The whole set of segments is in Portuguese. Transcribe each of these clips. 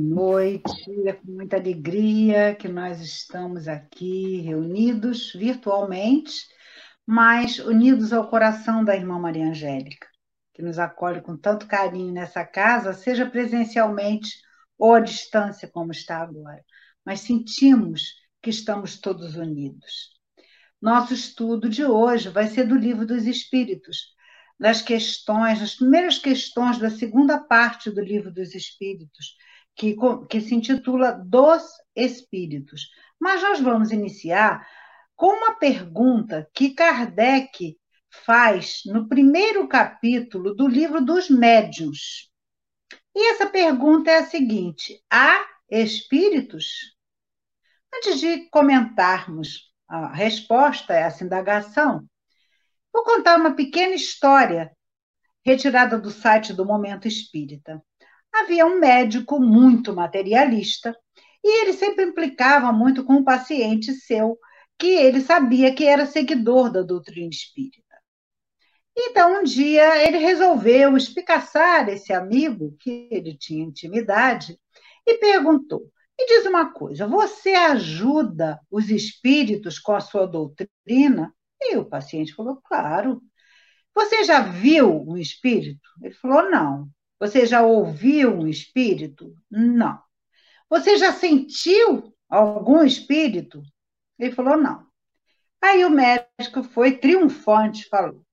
Noite, é com muita alegria que nós estamos aqui reunidos virtualmente, mas unidos ao coração da irmã Maria Angélica, que nos acolhe com tanto carinho nessa casa, seja presencialmente ou à distância, como está agora. Mas sentimos que estamos todos unidos. Nosso estudo de hoje vai ser do Livro dos Espíritos, das questões, as primeiras questões da segunda parte do Livro dos Espíritos, que, que se intitula Dos Espíritos. Mas nós vamos iniciar com uma pergunta que Kardec faz no primeiro capítulo do livro dos Médiuns. E essa pergunta é a seguinte: há espíritos? Antes de comentarmos a resposta a essa indagação, vou contar uma pequena história retirada do site do Momento Espírita havia um médico muito materialista e ele sempre implicava muito com um paciente seu que ele sabia que era seguidor da doutrina espírita. Então, um dia, ele resolveu espicaçar esse amigo, que ele tinha intimidade, e perguntou: Me diz uma coisa, você ajuda os espíritos com a sua doutrina? E o paciente falou: Claro. Você já viu um espírito? Ele falou: Não. Você já ouviu um espírito? Não. Você já sentiu algum espírito? Ele falou: não. Aí o médico foi triunfante, falou: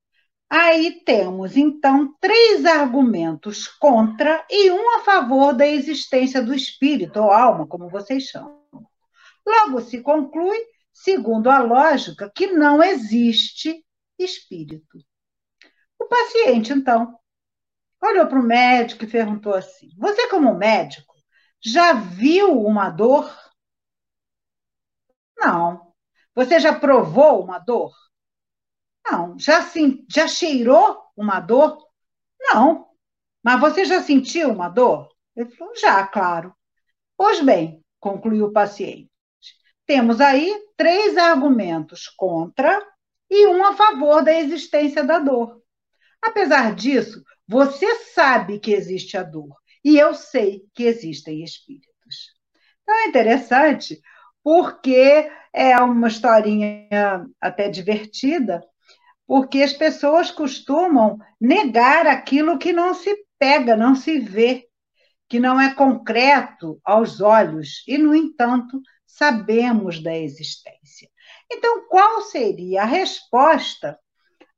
Aí temos, então, três argumentos contra e um a favor da existência do espírito, ou alma, como vocês chamam. Logo se conclui, segundo a lógica, que não existe espírito. O paciente, então, olhou para o médico e perguntou assim: Você, como médico, já viu uma dor? Não. Você já provou uma dor? Não. Já, sim, já cheirou uma dor? Não. Mas você já sentiu uma dor? Ele falou: Já, claro. Pois bem, concluiu o paciente, temos aí três argumentos contra e um a favor da existência da dor. Apesar disso, você sabe que existe a dor e eu sei que existem espíritos. Então é interessante porque é uma historinha até divertida, porque as pessoas costumam negar aquilo que não se pega, não se vê, que não é concreto aos olhos, e, no entanto, sabemos da existência. Então, qual seria a resposta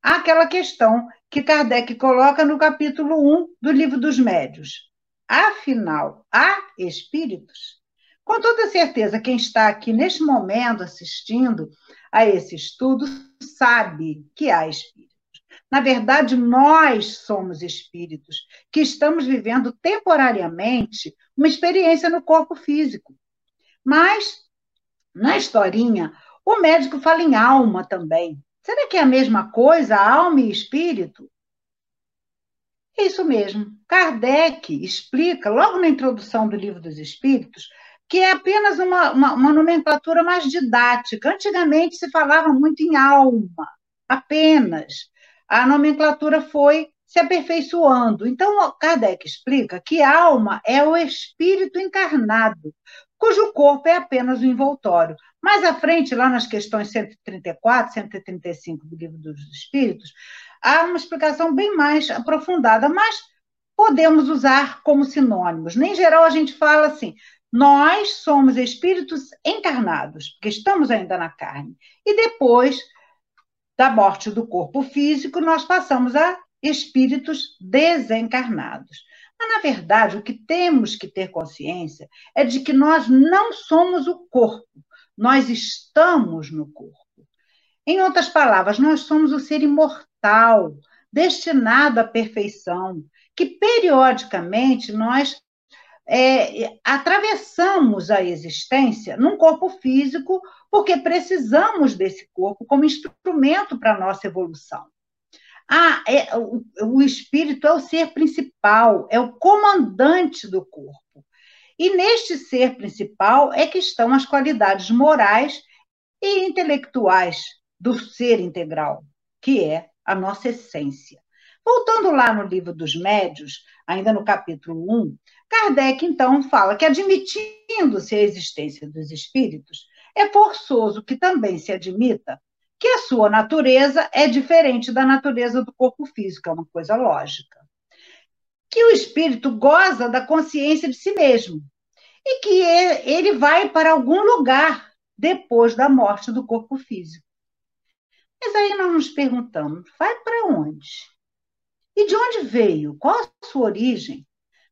àquela questão que Kardec coloca no capítulo 1 do Livro dos Médios. Afinal, há espíritos? Com toda certeza, quem está aqui neste momento assistindo a esse estudo sabe que há espíritos. Na verdade, nós somos espíritos que estamos vivendo temporariamente uma experiência no corpo físico. Mas, na historinha, o médico fala em alma também. Será que é a mesma coisa, alma e espírito? É isso mesmo. Kardec explica, logo na introdução do Livro dos Espíritos, que é apenas uma, uma, uma nomenclatura mais didática. Antigamente se falava muito em alma, apenas. A nomenclatura foi se aperfeiçoando. Então, Kardec explica que alma é o espírito encarnado, cujo corpo é apenas o envoltório. Mais à frente, lá nas questões 134, 135 do Livro dos Espíritos, há uma explicação bem mais aprofundada, mas podemos usar como sinônimos. Nem geral a gente fala assim, nós somos espíritos encarnados, porque estamos ainda na carne. E depois da morte do corpo físico, nós passamos a espíritos desencarnados. Mas, na verdade, o que temos que ter consciência é de que nós não somos o corpo, nós estamos no corpo. Em outras palavras, nós somos o ser imortal, destinado à perfeição, que periodicamente nós é, atravessamos a existência num corpo físico, porque precisamos desse corpo como instrumento para a nossa evolução. Ah, é, o, o espírito é o ser principal, é o comandante do corpo. E neste ser principal é que estão as qualidades morais e intelectuais do ser integral, que é a nossa essência. Voltando lá no livro dos médios, ainda no capítulo 1, Kardec então fala que, admitindo-se a existência dos espíritos, é forçoso que também se admita que a sua natureza é diferente da natureza do corpo físico, é uma coisa lógica. Que o espírito goza da consciência de si mesmo e que ele vai para algum lugar depois da morte do corpo físico. Mas aí nós nos perguntamos: vai para onde? E de onde veio? Qual a sua origem?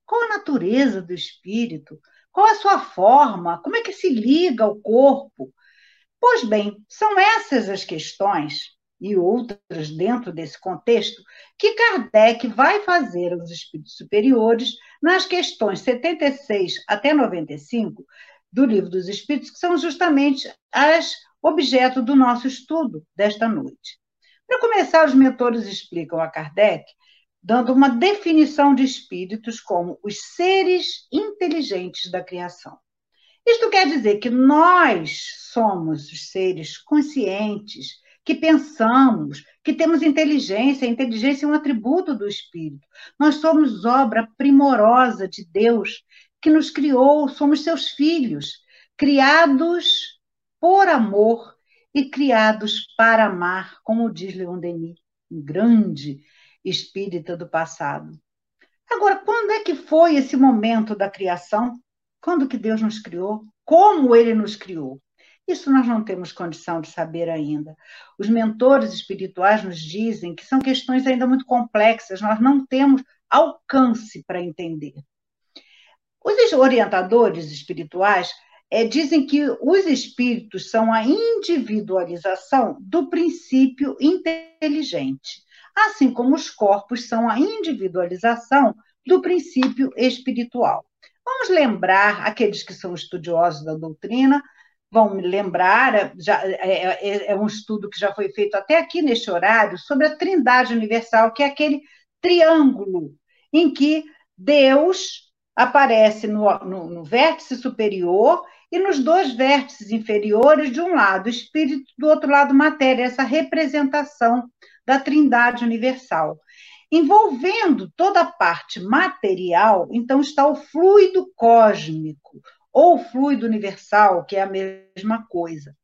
Qual a natureza do espírito? Qual a sua forma? Como é que se liga ao corpo? Pois bem, são essas as questões e outras dentro desse contexto que Kardec vai fazer aos espíritos superiores nas questões 76 até 95 do Livro dos Espíritos, que são justamente as objeto do nosso estudo desta noite. Para começar, os mentores explicam a Kardec dando uma definição de espíritos como os seres inteligentes da criação. Isto quer dizer que nós somos os seres conscientes, que pensamos, que temos inteligência. A inteligência é um atributo do espírito. Nós somos obra primorosa de Deus, que nos criou, somos seus filhos, criados por amor e criados para amar, como diz Leon Denis, um grande espírita do passado. Agora, quando é que foi esse momento da criação? Quando que Deus nos criou? Como ele nos criou? Isso nós não temos condição de saber ainda. Os mentores espirituais nos dizem que são questões ainda muito complexas, nós não temos alcance para entender. Os orientadores espirituais é, dizem que os espíritos são a individualização do princípio inteligente, assim como os corpos são a individualização do princípio espiritual. Vamos lembrar, aqueles que são estudiosos da doutrina, vão me lembrar, já, é, é, é, um estudo que já foi feito até aqui neste horário, sobre a trindade universal, que é aquele triângulo em que Deus aparece no, no, no vértice superior e nos dois vértices inferiores, de um lado espírito, do outro lado matéria, essa representação da trindade universal. Envolvendo toda a parte material, então está o fluido cósmico, ou fluido universal, que é a mesma coisa,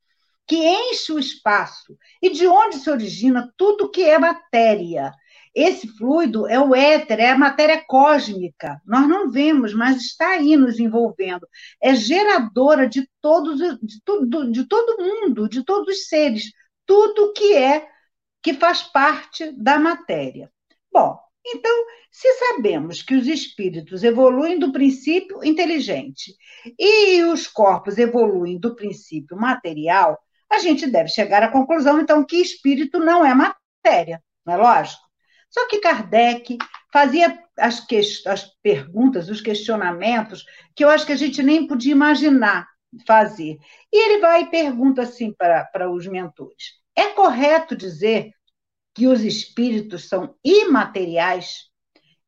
que enche o espaço e de onde se origina tudo que é matéria, esse fluido é o éter, é a matéria cósmica. Nós não vemos, mas está aí nos envolvendo. É geradora de todos, de tudo, de todo mundo, de todos os seres, tudo que é que faz parte da matéria. Bom, então, se sabemos que os espíritos evoluem do princípio inteligente e os corpos evoluem do princípio material, a gente deve chegar à conclusão, então, que espírito não é matéria, não é lógico? Só que Kardec fazia as, as perguntas, os questionamentos, que eu acho que a gente nem podia imaginar fazer. E ele vai e pergunta assim para, para os mentores: é correto dizer que os espíritos são imateriais?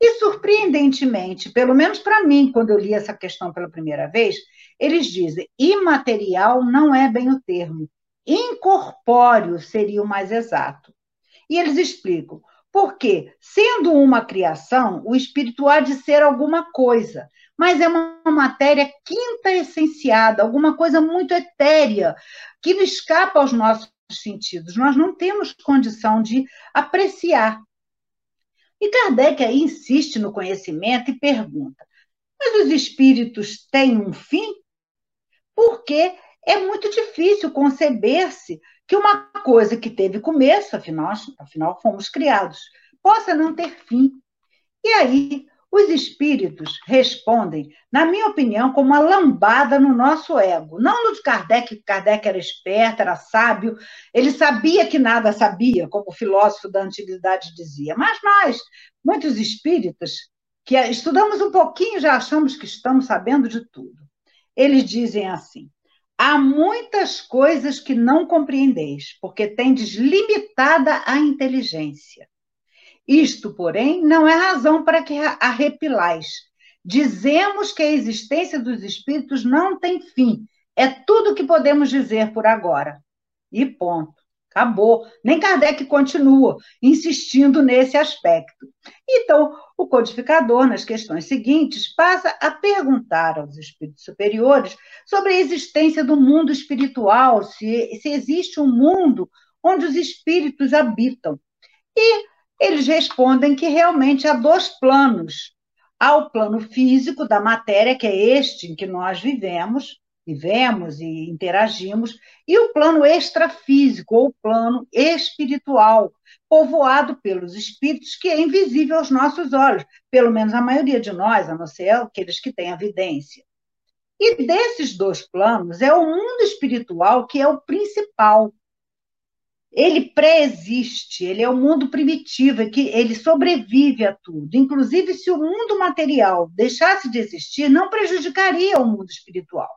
E, surpreendentemente, pelo menos para mim, quando eu li essa questão pela primeira vez, eles dizem: imaterial não é bem o termo, incorpóreo seria o mais exato. E eles explicam: porque, sendo uma criação, o espírito há de ser alguma coisa, mas é uma matéria quinta essenciada, alguma coisa muito etérea, que escapa aos nossos sentidos. Nós não temos condição de apreciar. E Kardec aí insiste no conhecimento e pergunta: mas os espíritos têm um fim? Porque é muito difícil conceber-se que uma coisa que teve começo, afinal, afinal fomos criados, possa não ter fim. E aí, os espíritos respondem, na minha opinião, como uma lambada no nosso ego. Não no de Kardec, Kardec era esperto, era sábio, ele sabia que nada sabia, como o filósofo da antiguidade dizia. Mas nós, muitos espíritas, que estudamos um pouquinho, já achamos que estamos sabendo de tudo. Eles dizem assim: Há muitas coisas que não compreendeis, porque tendes limitada a inteligência. Isto, porém, não é razão para que arrepilais. Dizemos que a existência dos espíritos não tem fim. É tudo o que podemos dizer por agora. E ponto. Acabou. Nem Kardec continua insistindo nesse aspecto. Então, o codificador, nas questões seguintes, passa a perguntar aos espíritos superiores sobre a existência do mundo espiritual, se, se existe um mundo onde os espíritos habitam. E eles respondem que realmente há dois planos. Há o plano físico da matéria, que é este em que nós vivemos, vivemos e interagimos, e o plano extrafísico, ou plano espiritual, povoado pelos espíritos, que é invisível aos nossos olhos, pelo menos a maioria de nós, a não ser aqueles que têm evidência. E desses dois planos, é o mundo espiritual que é o principal. Ele pré-existe, ele é o mundo primitivo, é que ele sobrevive a tudo. Inclusive, se o mundo material deixasse de existir, não prejudicaria o mundo espiritual.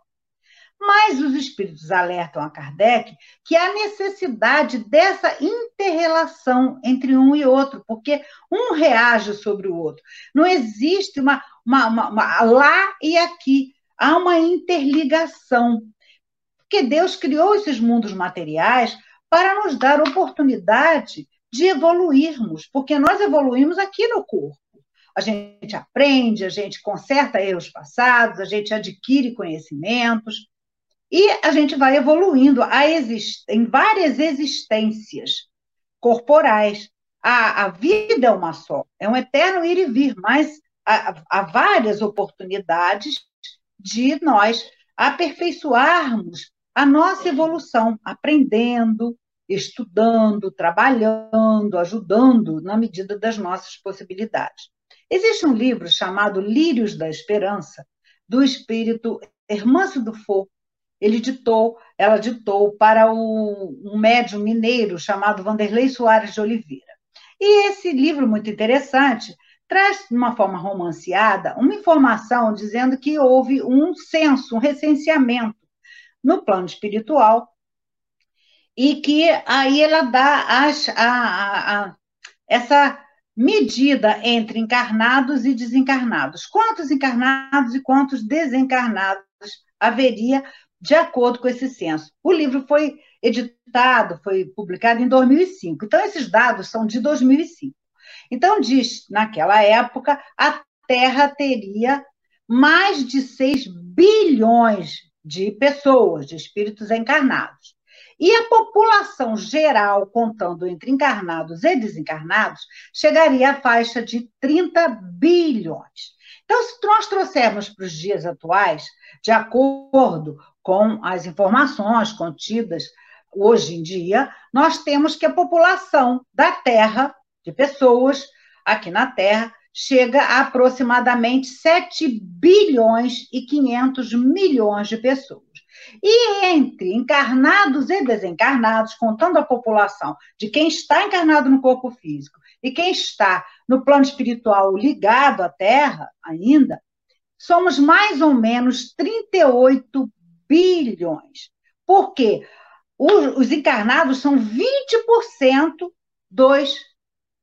Mas os espíritos alertam a Kardec que há necessidade dessa interrelação entre um e outro, porque um reage sobre o outro. Não existe uma, uma, uma, uma lá e aqui. Há uma interligação. Porque Deus criou esses mundos materiais para nos dar oportunidade de evoluirmos, porque nós evoluímos aqui no corpo. A gente aprende, a gente conserta erros passados, a gente adquire conhecimentos. E a gente vai evoluindo em várias existências corporais. A, a, vida é uma só, é um eterno ir e vir, mas há, há várias oportunidades de nós aperfeiçoarmos a nossa evolução, aprendendo, estudando, trabalhando, ajudando na medida das nossas possibilidades. Existe um livro chamado Lírios da Esperança, do espírito Hermâncio Dufour, ele ditou, ela ditou para o, um médium mineiro chamado Vanderlei Soares de Oliveira. E esse livro, muito interessante, traz, de uma forma romanceada, uma informação dizendo que houve um censo, um recenseamento no plano espiritual, e que aí ela dá as, a, a, a, essa medida entre encarnados e desencarnados. Quantos encarnados e quantos desencarnados haveria de acordo com esse censo. O livro foi editado, foi publicado em 2005. Então, esses dados são de 2005. Então, diz, naquela época, a Terra teria mais de 6 bilhões de pessoas, de espíritos encarnados. E a população geral, contando entre encarnados e desencarnados, chegaria à faixa de 30 bilhões. Então, se nós trouxermos para os dias atuais, de acordo com as informações contidas hoje em dia, nós temos que a população da Terra, de pessoas aqui na Terra, chega a aproximadamente 7 bilhões e 500 milhões de pessoas. E entre encarnados e desencarnados, contando a população de quem está encarnado no corpo físico e quem está no plano espiritual ligado à Terra ainda, somos mais ou menos 38 bilhões. Por quê? Os, encarnados são 20% dos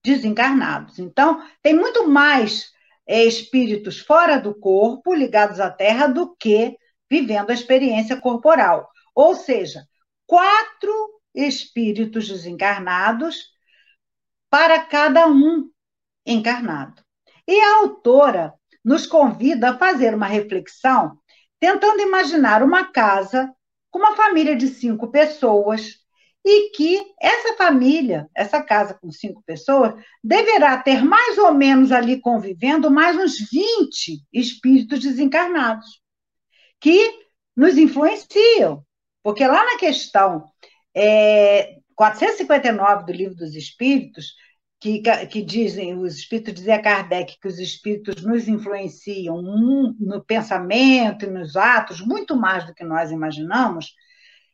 desencarnados. Então, tem muito mais é, espíritos fora do corpo, ligados à Terra, do que vivendo a experiência corporal. Ou seja, quatro espíritos desencarnados para cada um encarnado. E a autora nos convida a fazer uma reflexão tentando imaginar uma casa com uma família de cinco pessoas e que essa família, essa casa com cinco pessoas, deverá ter mais ou menos ali convivendo mais uns 20 espíritos desencarnados que nos influenciam. Porque lá na questão é, 459 do Livro dos Espíritos, que, que dizem, os espíritos dizem a Kardec que os espíritos nos influenciam no pensamento e nos atos muito mais do que nós imaginamos,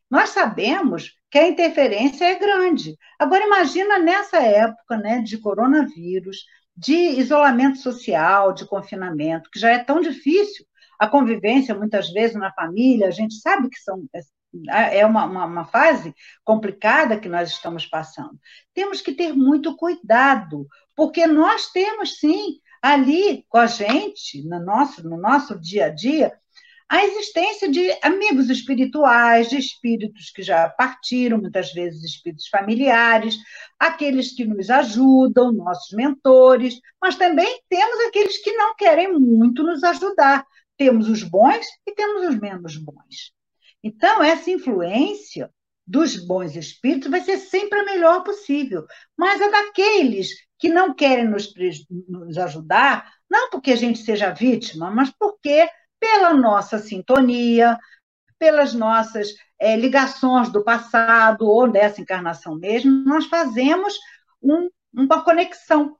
nós sabemos que a interferência é grande. Agora, imagina nessa época né, de coronavírus, de isolamento social, de confinamento, que já é tão difícil a convivência, muitas vezes, na família, a gente sabe que são é uma, uma, uma, fase complicada que nós estamos passando. Temos que ter muito cuidado, porque nós temos sim ali com a gente, no nosso, no nosso dia a dia, a existência de amigos espirituais, de espíritos que já partiram, muitas vezes espíritos familiares, aqueles que nos ajudam, nossos mentores, mas também temos aqueles que não querem muito nos ajudar. Temos os bons e temos os menos bons. Então, essa influência dos bons espíritos vai ser sempre a melhor possível, mas a daqueles que não querem nos, nos ajudar, não porque a gente seja vítima, mas porque pela nossa sintonia, pelas nossas é, ligações do passado ou dessa encarnação mesmo, nós fazemos um, uma conexão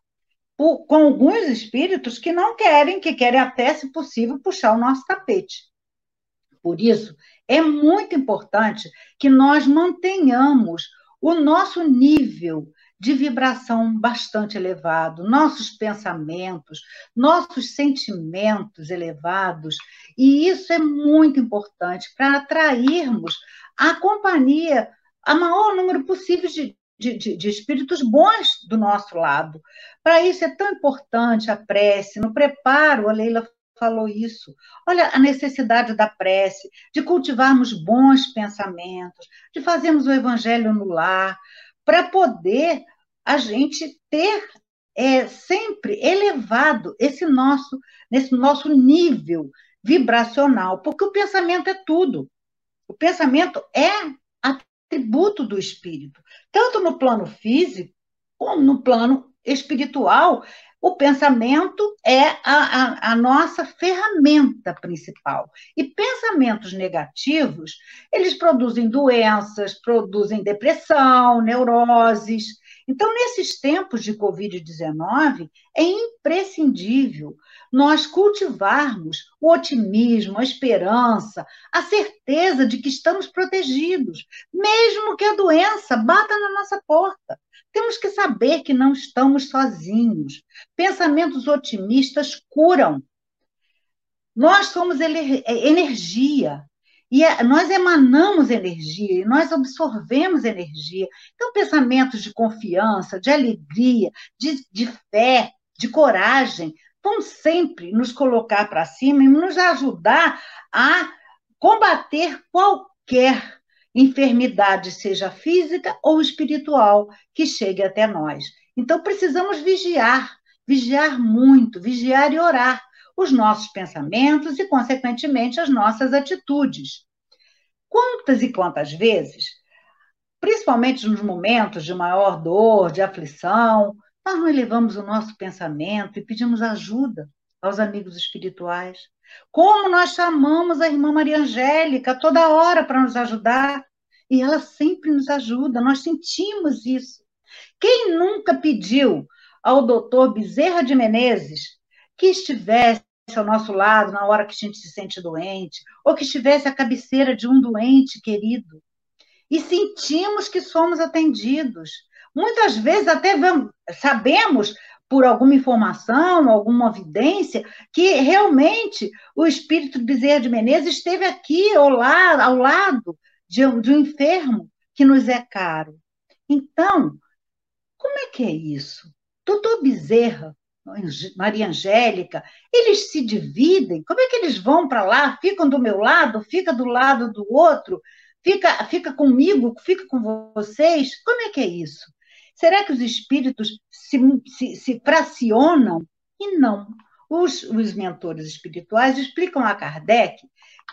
por, com alguns espíritos que não querem, que querem até, se possível, puxar o nosso tapete. Por isso, é muito importante que nós mantenhamos o nosso nível de vibração bastante elevado, nossos pensamentos, nossos sentimentos elevados, e isso é muito importante para atrairmos a companhia, a maior número possível de, de, de, de espíritos bons do nosso lado. Para isso é tão importante a prece, no preparo, a Leila falou isso. Olha a necessidade da prece, de cultivarmos bons pensamentos, de fazermos o evangelho no lar, para poder a gente ter é, sempre elevado esse nosso, nesse nosso nível vibracional, porque o pensamento é tudo. O pensamento é atributo do espírito, tanto no plano físico como no plano espiritual. O pensamento é a, a, a, nossa ferramenta principal. E pensamentos negativos, eles produzem doenças, produzem depressão, neuroses. Então, nesses tempos de Covid-19, é imprescindível nós cultivarmos o otimismo, a esperança, a certeza de que estamos protegidos, mesmo que a doença bata na nossa porta. Temos que saber que não estamos sozinhos. Pensamentos otimistas curam. Nós somos energia. E é, nós emanamos energia, e nós absorvemos energia. Então, pensamentos de confiança, de alegria, de, de fé, de coragem, vão sempre nos colocar para cima e nos ajudar a combater qualquer enfermidade, seja física ou espiritual, que chegue até nós. Então, precisamos vigiar, vigiar muito, vigiar e orar os nossos pensamentos e, consequentemente, as nossas atitudes. Quantas e quantas vezes, principalmente nos momentos de maior dor, de aflição, nós não elevamos o nosso pensamento e pedimos ajuda aos amigos espirituais? Como nós chamamos a irmã Maria Angélica toda hora para nos ajudar, e ela sempre nos ajuda, nós sentimos isso. Quem nunca pediu ao doutor Bezerra de Menezes que estivesse ao nosso lado na hora que a gente se sente doente, ou que estivesse à cabeceira de um doente querido. E sentimos que somos atendidos. Muitas vezes até vamos, sabemos por alguma informação, alguma evidência, que realmente o espírito Bezerra de Menezes esteve aqui ao lado, ao lado de, de um enfermo que nos é caro. Então, como é que é isso? Doutor Bezerra Maria Angélica, eles se dividem. Como é que eles vão para lá? Ficam do meu lado, fica do lado do outro, fica, fica comigo, fica com vocês? Como é que é isso? Será que os espíritos se, se, se fracionam? E não. Os, os mentores espirituais explicam a Kardec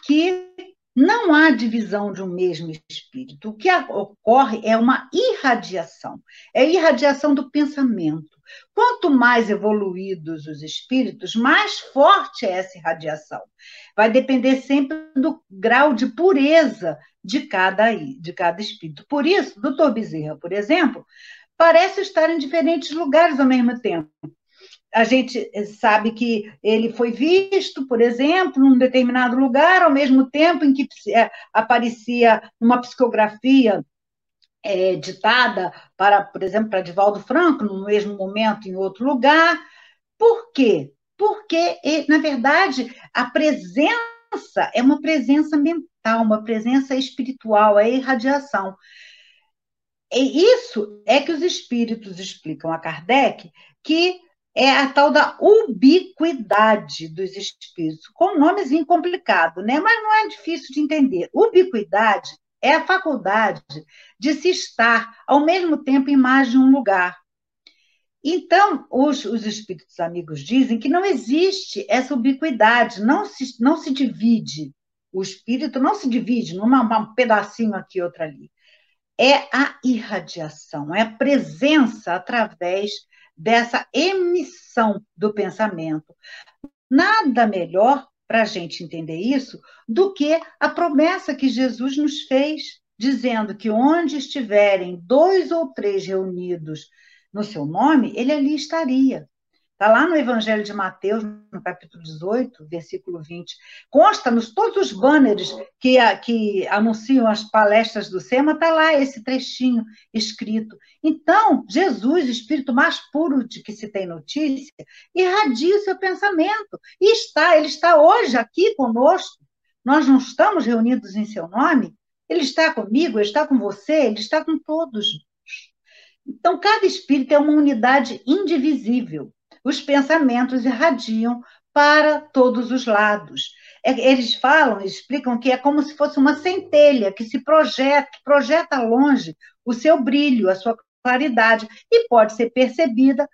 que não há divisão de um mesmo espírito. O que ocorre é uma irradiação é a irradiação do pensamento. Quanto mais evoluídos os espíritos, mais forte é essa irradiação. Vai depender sempre do grau de pureza de cada, de cada espírito. Por isso, doutor Bezerra, por exemplo, parece estar em diferentes lugares ao mesmo tempo a gente sabe que ele foi visto, por exemplo, num determinado lugar, ao mesmo tempo em que é, aparecia uma psicografia é, ditada para, por exemplo, para Divaldo Franco, no mesmo momento em outro lugar. Por quê? Porque, na verdade, a presença é uma presença mental, uma presença espiritual, é irradiação. E isso é que os espíritos explicam a Kardec que é a tal da ubiquidade dos espíritos, com nomes incomplicado, né? Mas não é difícil de entender. Ubiquidade é a faculdade de se estar ao mesmo tempo em mais de um lugar. Então, os, os espíritos amigos dizem que não existe essa ubiquidade, não se, não se divide. O espírito não se divide num pedacinho aqui, outro ali. É a irradiação, é a presença através dessa emissão do pensamento. Nada melhor para a gente entender isso do que a promessa que Jesus nos fez, dizendo que onde estiverem dois ou três reunidos no seu nome, ele ali estaria. Está lá no Evangelho de Mateus, no capítulo 18, versículo 20. Consta nos todos os banners que, que anunciam as palestras do SEMA, está lá esse trechinho escrito. Então, Jesus, espírito mais puro de que se tem notícia, irradia o seu pensamento. E está, ele está hoje aqui conosco. Nós não estamos reunidos em seu nome. Ele está comigo, ele está com você, ele está com todos. Então, cada espírito é uma unidade indivisível os pensamentos irradiam para todos os lados. É, eles falam, explicam que é como se fosse uma centelha que se projeta, projeta longe o seu brilho, a sua claridade, e pode ser percebida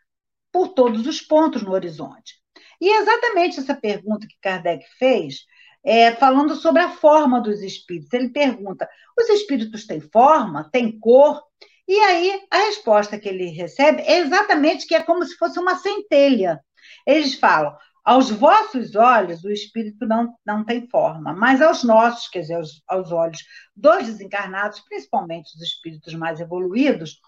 por todos os pontos no horizonte. E é exatamente essa pergunta que Kardec fez, é, falando sobre a forma dos espíritos. Ele pergunta: os espíritos têm forma, têm cor? E aí, a resposta que ele recebe é exatamente que é como se fosse uma centelha. Eles falam: aos vossos olhos o espírito não, não tem forma, mas aos nossos, quer dizer, aos, aos olhos dos desencarnados, principalmente os espíritos mais evoluídos,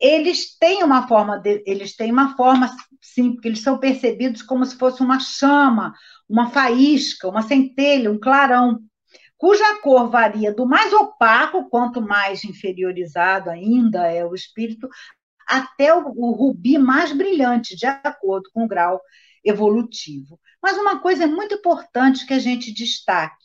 eles têm uma forma, de, eles têm uma forma, sim, porque eles são percebidos como se fosse uma chama, uma faísca, uma centelha, um clarão cuja cor varia do mais opaco, quanto mais inferiorizado ainda é o espírito, até o, o rubi mais brilhante, de acordo com o grau evolutivo. Mas uma coisa é muito importante que a gente destaque: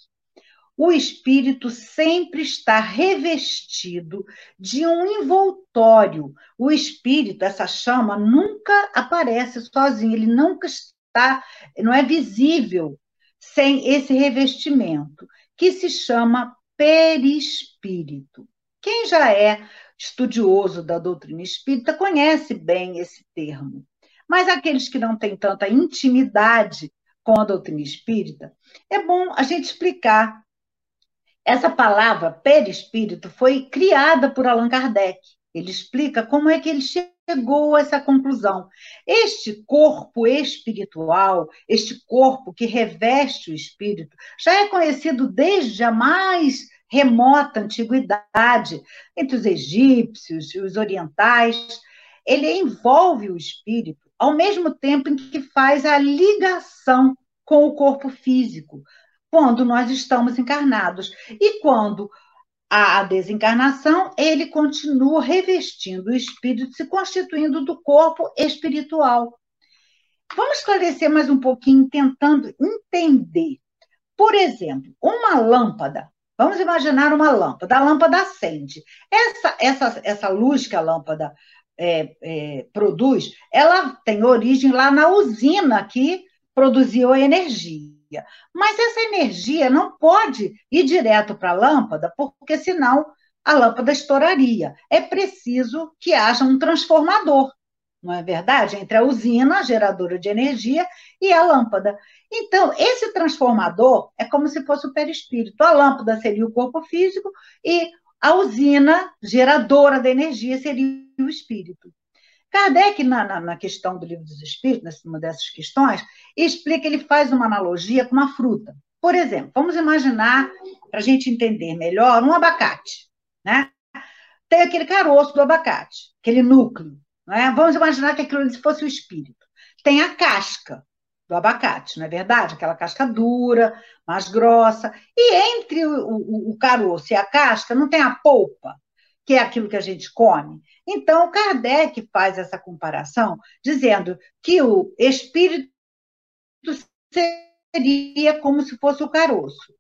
o espírito sempre está revestido de um envoltório. O espírito, essa chama, nunca aparece sozinho, ele nunca está, não é visível sem esse revestimento que se chama perispírito. Quem já é estudioso da doutrina espírita conhece bem esse termo. Mas aqueles que não têm tanta intimidade com a doutrina espírita, é bom a gente explicar. Essa palavra perispírito foi criada por Allan Kardec. Ele explica como é que ele chegou a essa conclusão. Este corpo espiritual, este corpo que reveste o espírito, já é conhecido desde a mais remota antiguidade, entre os egípcios e os orientais. Ele envolve o espírito ao mesmo tempo em que faz a ligação com o corpo físico, quando nós estamos encarnados. E quando a desencarnação, ele continua revestindo o espírito, se constituindo do corpo espiritual. Vamos esclarecer mais um pouquinho, tentando entender. Por exemplo, uma lâmpada. Vamos imaginar uma lâmpada. A lâmpada acende. Essa, essa, essa luz que a lâmpada é, é, produz, ela tem origem lá na usina que produziu a energia energia. Mas essa energia não pode ir direto para a lâmpada, porque senão a lâmpada estouraria. É preciso que haja um transformador, não é verdade? Entre a usina, a geradora de energia, e a lâmpada. Então, esse transformador é como se fosse o perispírito. A lâmpada seria o corpo físico e a usina geradora da energia seria o espírito. Kardec, na, na, na, questão do livro dos Espíritos, numa dessas questões, explica, ele faz uma analogia com uma fruta. Por exemplo, vamos imaginar, para a gente entender melhor, um abacate. Né? Tem aquele caroço do abacate, aquele núcleo. Né? Vamos imaginar que aquilo fosse o espírito. Tem a casca do abacate, não é verdade? Aquela casca dura, mais grossa. E entre o, o, o caroço e a casca não tem a polpa, que é aquilo que a gente come. Então, Kardec faz essa comparação, dizendo que o espírito seria como se fosse o caroço,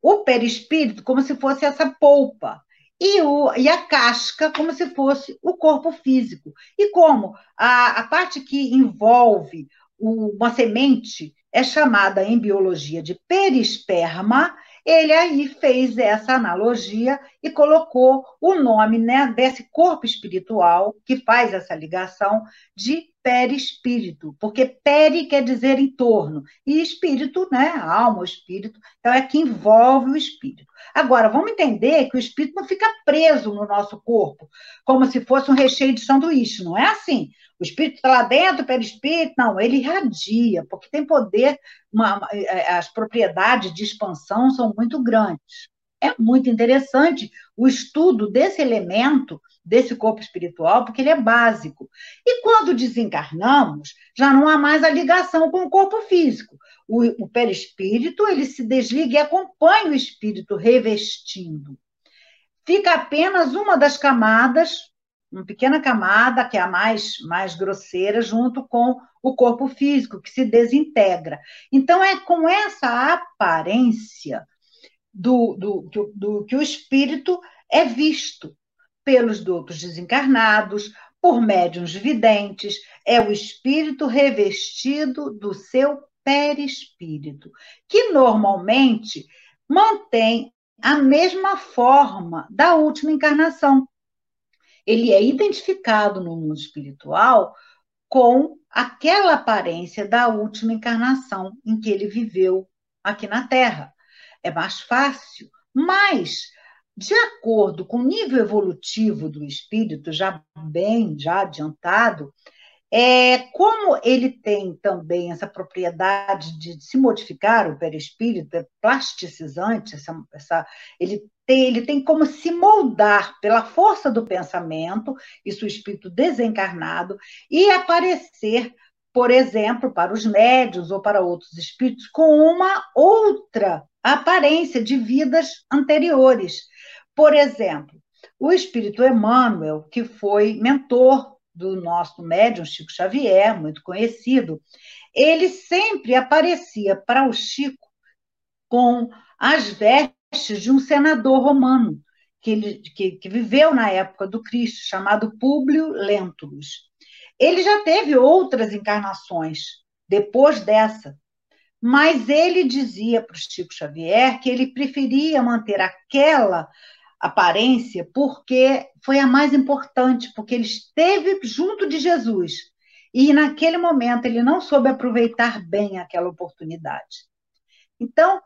o perispírito como se fosse essa polpa, e, o, e a casca como se fosse o corpo físico. E como a, a parte que envolve o, uma semente é chamada em biologia de perisperma, ele aí fez essa analogia e colocou o nome né, desse corpo espiritual que faz essa ligação de perispírito, porque peri quer dizer em torno, e espírito, né, alma, espírito, então é que envolve o espírito. Agora, vamos entender que o espírito não fica preso no nosso corpo, como se fosse um recheio de sanduíche, não é assim. O espírito está lá dentro, perispírito, não, ele irradia, porque tem poder, uma, é, é, as propriedades de expansão são muito grandes. É muito interessante o estudo desse elemento, desse corpo espiritual, porque ele é básico. E quando desencarnamos, já não há mais a ligação com o corpo físico. O, o perispírito, ele se desliga e acompanha o espírito revestindo. Fica apenas uma das camadas uma pequena camada, que é a mais, mais grosseira, junto com o corpo físico, que se desintegra. Então, é com essa aparência do, do, do, do que o espírito é visto pelos dutos desencarnados, por médiuns videntes, é o espírito revestido do seu perispírito, que normalmente mantém a mesma forma da última encarnação ele é identificado no mundo espiritual com aquela aparência da última encarnação em que ele viveu aqui na Terra. É mais fácil, mas de acordo com o nível evolutivo do espírito, já bem, já adiantado, é, como ele tem também essa propriedade de se modificar, o perispírito é plasticizante, essa, essa, ele, tem, ele tem como se moldar pela força do pensamento, isso o espírito desencarnado, e aparecer, por exemplo, para os médios ou para outros espíritos, com uma outra aparência de vidas anteriores. Por exemplo, o espírito Emmanuel, que foi mentor do nosso médium Chico Xavier, muito conhecido, ele sempre aparecia para o Chico com as vestes de um senador romano, que, ele, que, que viveu na época do Cristo, chamado Públio Lentulus. Ele já teve outras encarnações depois dessa, mas ele dizia para o Chico Xavier que ele preferia manter aquela aparência, porque foi a mais importante, porque ele esteve junto de Jesus. E naquele momento ele não soube aproveitar bem aquela oportunidade. Então,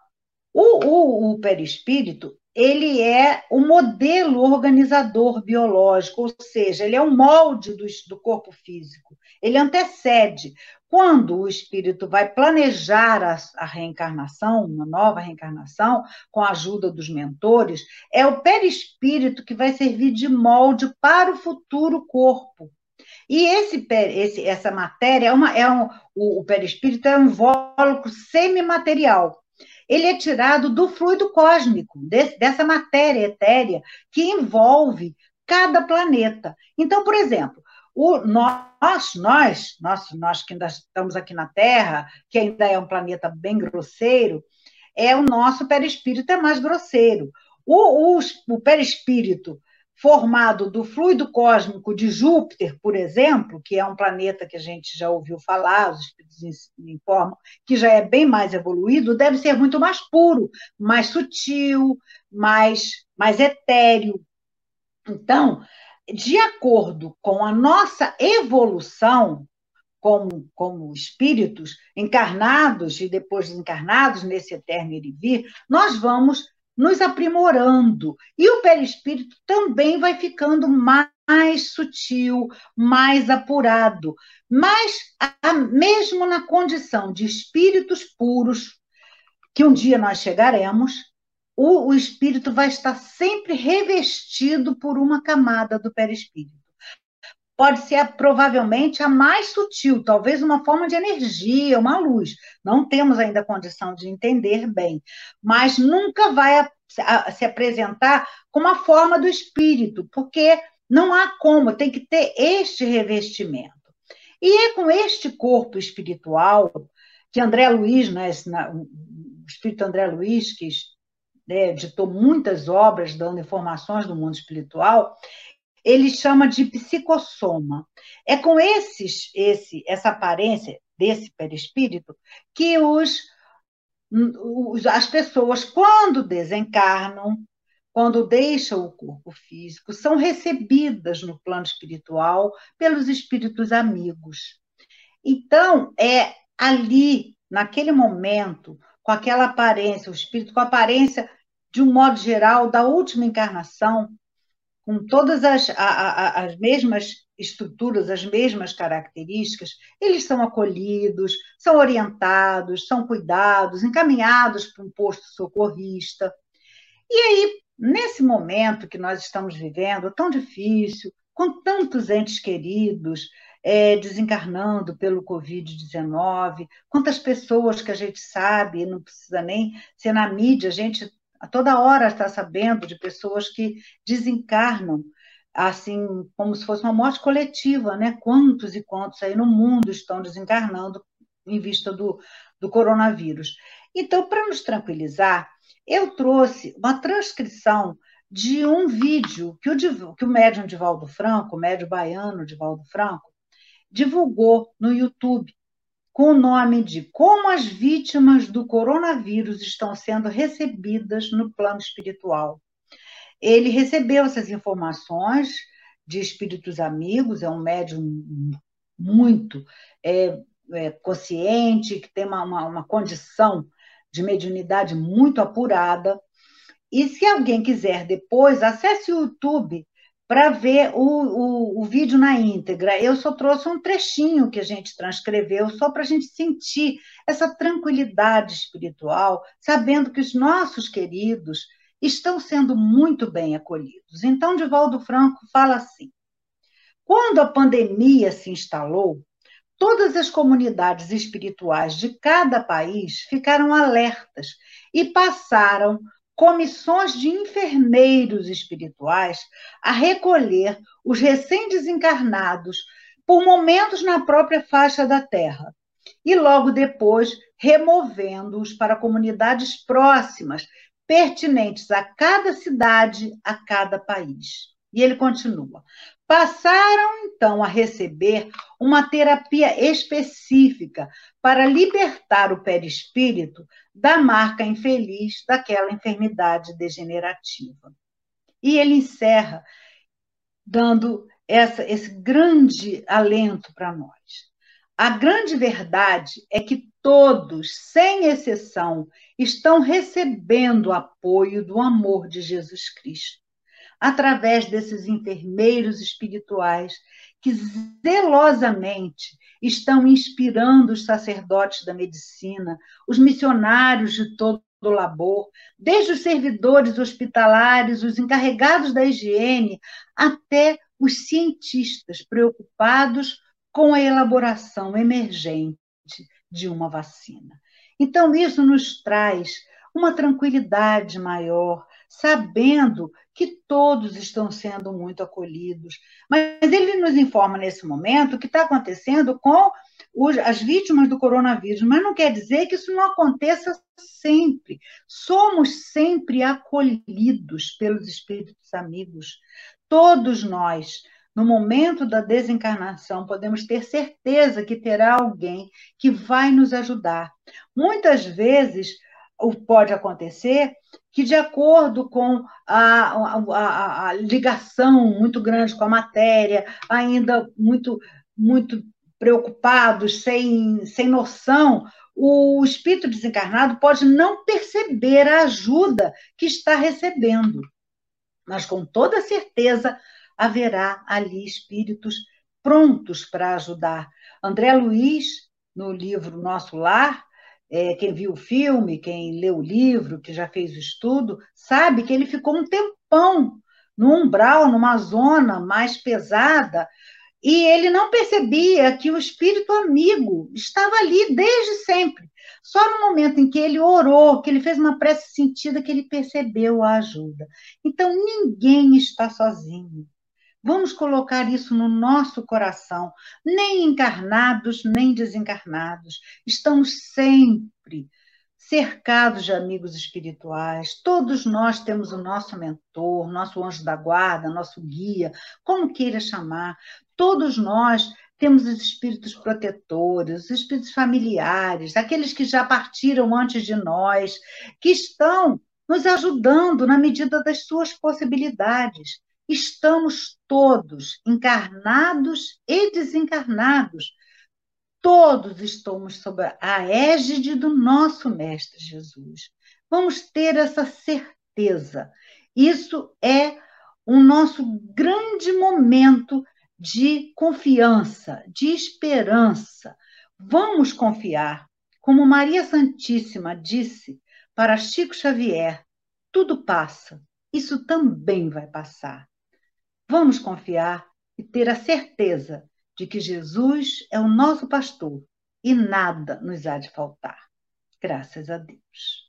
o, o, o perispírito, ele é o modelo organizador biológico, ou seja, ele é um molde do, do corpo físico. Ele antecede. Quando o espírito vai planejar a, a, reencarnação, uma nova reencarnação, com a ajuda dos mentores, é o perispírito que vai servir de molde para o futuro corpo. E esse, esse essa matéria é, uma, é um, o, o perispírito é um invólucro semimaterial. Ele é tirado do fluido cósmico, desse, dessa matéria etérea que envolve cada planeta. Então, por exemplo, o, nós, nós, nós, nós que ainda estamos aqui na Terra, que ainda é um planeta bem grosseiro, é o nosso perispírito é mais grosseiro. O, o, o perispírito formado do fluido cósmico de Júpiter, por exemplo, que é um planeta que a gente já ouviu falar, os espíritos informam que já é bem mais evoluído, deve ser muito mais puro, mais sutil, mais, mais etéreo. Então, de acordo com a nossa evolução como, como espíritos encarnados e depois desencarnados nesse eterno ir e vir, nós vamos nos aprimorando. E o perispírito também vai ficando mais sutil, mais apurado. Mas, mesmo na condição de espíritos puros, que um dia nós chegaremos, o, o espírito vai estar sempre revestido por uma camada do perispírito. Pode ser provavelmente a mais sutil, talvez uma forma de energia, uma luz. Não temos ainda condição de entender bem, mas nunca vai a, a, se apresentar como a forma do espírito, porque não há como, tem que ter este revestimento. E é com este corpo espiritual que André Luiz, né, o espírito André Luiz, que né, editou muitas obras dando informações do mundo espiritual, ele chama de psicossoma. É com esses, esse, essa aparência desse perispírito que os, os, as pessoas, quando desencarnam, quando deixam o corpo físico, são recebidas no plano espiritual pelos espíritos amigos. Então, é ali, naquele momento, com aquela aparência, o espírito com a aparência, de um modo geral, da última encarnação, com todas as, a, a, as mesmas estruturas, as mesmas características, eles são acolhidos, são orientados, são cuidados, encaminhados para um posto socorrista. E aí, nesse momento que nós estamos vivendo, tão difícil, com tantos entes queridos é, desencarnando pelo Covid-19, quantas pessoas que a gente sabe, não precisa nem ser na mídia, a gente a toda hora está sabendo de pessoas que desencarnam, assim, como se fosse uma morte coletiva, né? Quantos e quantos aí no mundo estão desencarnando em vista do, do coronavírus. Então, para nos tranquilizar, eu trouxe uma transcrição de um vídeo que o, que o médium Divaldo Franco, o médium baiano Divaldo Franco, divulgou no YouTube com o nome de Como as vítimas do coronavírus estão sendo recebidas no plano espiritual. Ele recebeu essas informações de espíritos amigos, é um médium muito é, é, consciente, que tem uma, uma, uma condição de mediunidade muito apurada. E se alguém quiser depois, acesse o YouTube para ver o, o, o, vídeo na íntegra. Eu só trouxe um trechinho que a gente transcreveu, só para a gente sentir essa tranquilidade espiritual, sabendo que os nossos queridos estão sendo muito bem acolhidos. Então, Divaldo Franco fala assim: quando a pandemia se instalou, todas as comunidades espirituais de cada país ficaram alertas e passaram comissões de enfermeiros espirituais a recolher os recém-desencarnados por momentos na própria faixa da Terra e logo depois removendo-os para comunidades próximas, pertinentes a cada cidade, a cada país. E ele continua: passaram então a receber uma terapia específica para libertar o perispírito da marca infeliz daquela enfermidade degenerativa. E ele encerra dando essa, esse grande alento para nós. A grande verdade é que todos, sem exceção, estão recebendo o apoio do amor de Jesus Cristo através desses enfermeiros espirituais que zelosamente estão inspirando os sacerdotes da medicina, os missionários de todo o labor, desde os servidores hospitalares, os encarregados da higiene, até os cientistas preocupados com a elaboração emergente de uma vacina. Então, isso nos traz uma tranquilidade maior, sabendo que todos estão sendo muito acolhidos. Mas ele nos informa nesse momento o que está acontecendo com os, as vítimas do coronavírus, mas não quer dizer que isso não aconteça sempre. Somos sempre acolhidos pelos espíritos amigos. Todos nós, no momento da desencarnação, podemos ter certeza que terá alguém que vai nos ajudar. Muitas vezes, pode acontecer que, de acordo com a, a, a, ligação muito grande com a matéria, ainda muito, muito preocupados, sem, sem noção, o espírito desencarnado pode não perceber a ajuda que está recebendo. Mas, com toda certeza, haverá ali espíritos prontos para ajudar. André Luiz, no livro Nosso Lar, é, quem viu o filme, quem leu o livro, que já fez o estudo, sabe que ele ficou um tempão no umbral, numa zona mais pesada, e ele não percebia que o espírito amigo estava ali desde sempre. Só no momento em que ele orou, que ele fez uma prece sentida, que ele percebeu a ajuda. Então, ninguém está sozinho. Vamos colocar isso no nosso coração. Nem encarnados, nem desencarnados. Estamos sempre, cercados de amigos espirituais. Todos nós temos o nosso mentor, nosso anjo da guarda, nosso guia, como queira chamar. Todos nós temos os espíritos protetores, os espíritos familiares, aqueles que já partiram antes de nós, que estão nos ajudando na medida das suas possibilidades. Estamos todos, encarnados e desencarnados, todos estamos sob a égide do nosso Mestre Jesus. Vamos ter essa certeza. Isso é o nosso grande momento de confiança, de esperança. Vamos confiar. Como Maria Santíssima disse para Chico Xavier: tudo passa, isso também vai passar. Vamos confiar e ter a certeza de que Jesus é o nosso pastor e nada nos há de faltar. Graças a Deus.